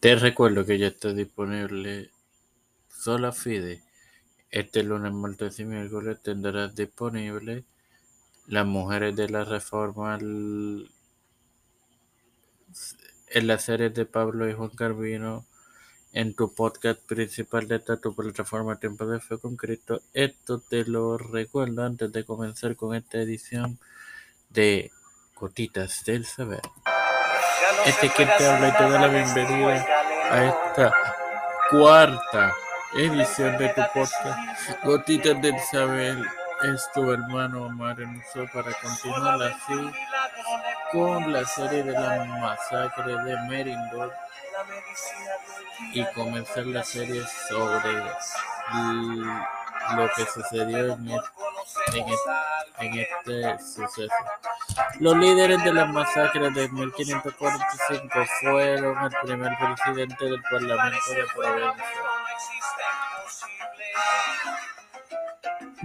Te recuerdo que ya está disponible Sola Fide. Este lunes, martes y miércoles tendrás disponible Las Mujeres de la Reforma en la serie de Pablo y Juan Carvino en tu podcast principal de esta tu plataforma Tiempo de Fe con. Esto te lo recuerdo antes de comenzar con esta edición de Gotitas del Saber. Este que te habla y te da la bienvenida a esta cuarta edición de tu podcast Gotitas del Saber. Es tu hermano Omar Muso para continuar así con la serie de la masacre de Merindor y comenzar la serie sobre lo que sucedió en en este suceso. Los líderes de la masacre de 1545 fueron el primer presidente del Parlamento de Provincia,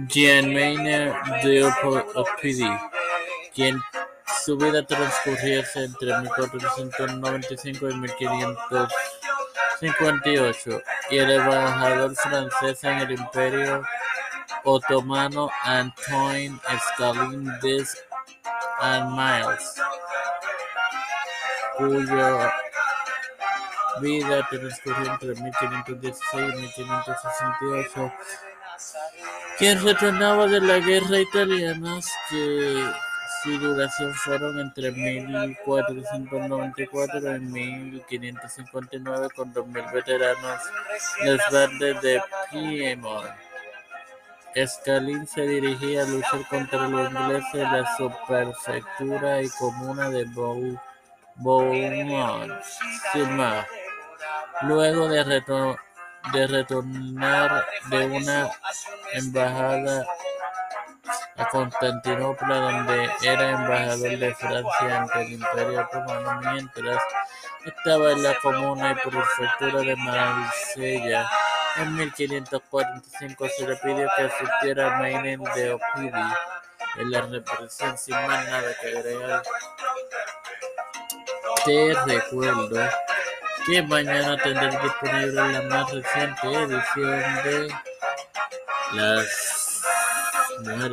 Jean Maynard de Opidi, quien su vida transcurriese entre 1495 y 1558, y el embajador francés en el Imperio otomano Antoine Escalín and Miles, cuya vida transcurrió entre 1516 y 1568, quien retornaba de la guerra italiana que su duración fueron entre 1494 y 1559 con 2.000 veteranos verdes de Piemont. Escalín se dirigía a luchar contra los ingleses en la subprefectura y comuna de Beaumont, luego de, retornar de una embajada a Constantinopla, donde era embajador de Francia ante el Imperio Otomano, mientras estaba en la comuna y prefectura de Marsella. En 1545 se le pidió que asistiera a Mainen de Opidi en la represión sin más nada que agregar. Te recuerdo que mañana tendré disponible la más reciente edición de Las De la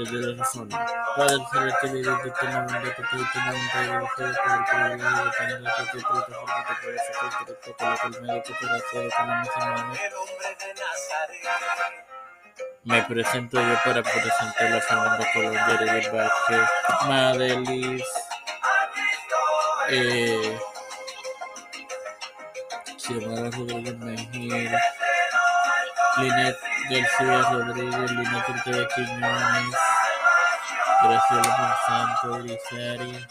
selectividad de este de de medio cooperación económica me presento yo para presentar a Fernando Colón, Jeremy Vázquez, Madelis, eh, Rodríguez Mejía, Linet García Rodríguez, Linet Ortega Quiñones, Graciela Monsanto, Grisari,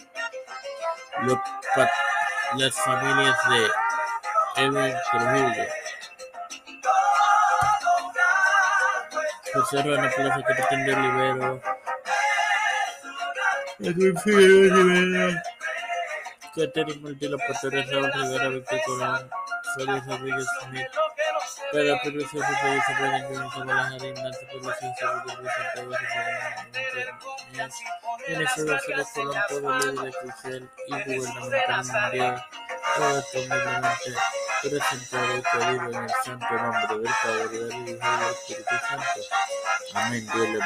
las familias de Edwin Trujillo. José Ruano Plaza, Capitán de Olivero, Edwin Figueroa Rivera, Catherine Martínez Rivera, Víctor Rodríguez Smith, Félix, Pedro Gómez, Guadalajara, Ignacio Pérez, Santiago, Santiago, Venezuela, Solo Colón, todo líder crucial y gubernamental mundial, todo y pedido en el santo nombre del Padre, del Hijo y del Espíritu Santo. Amén. Dios.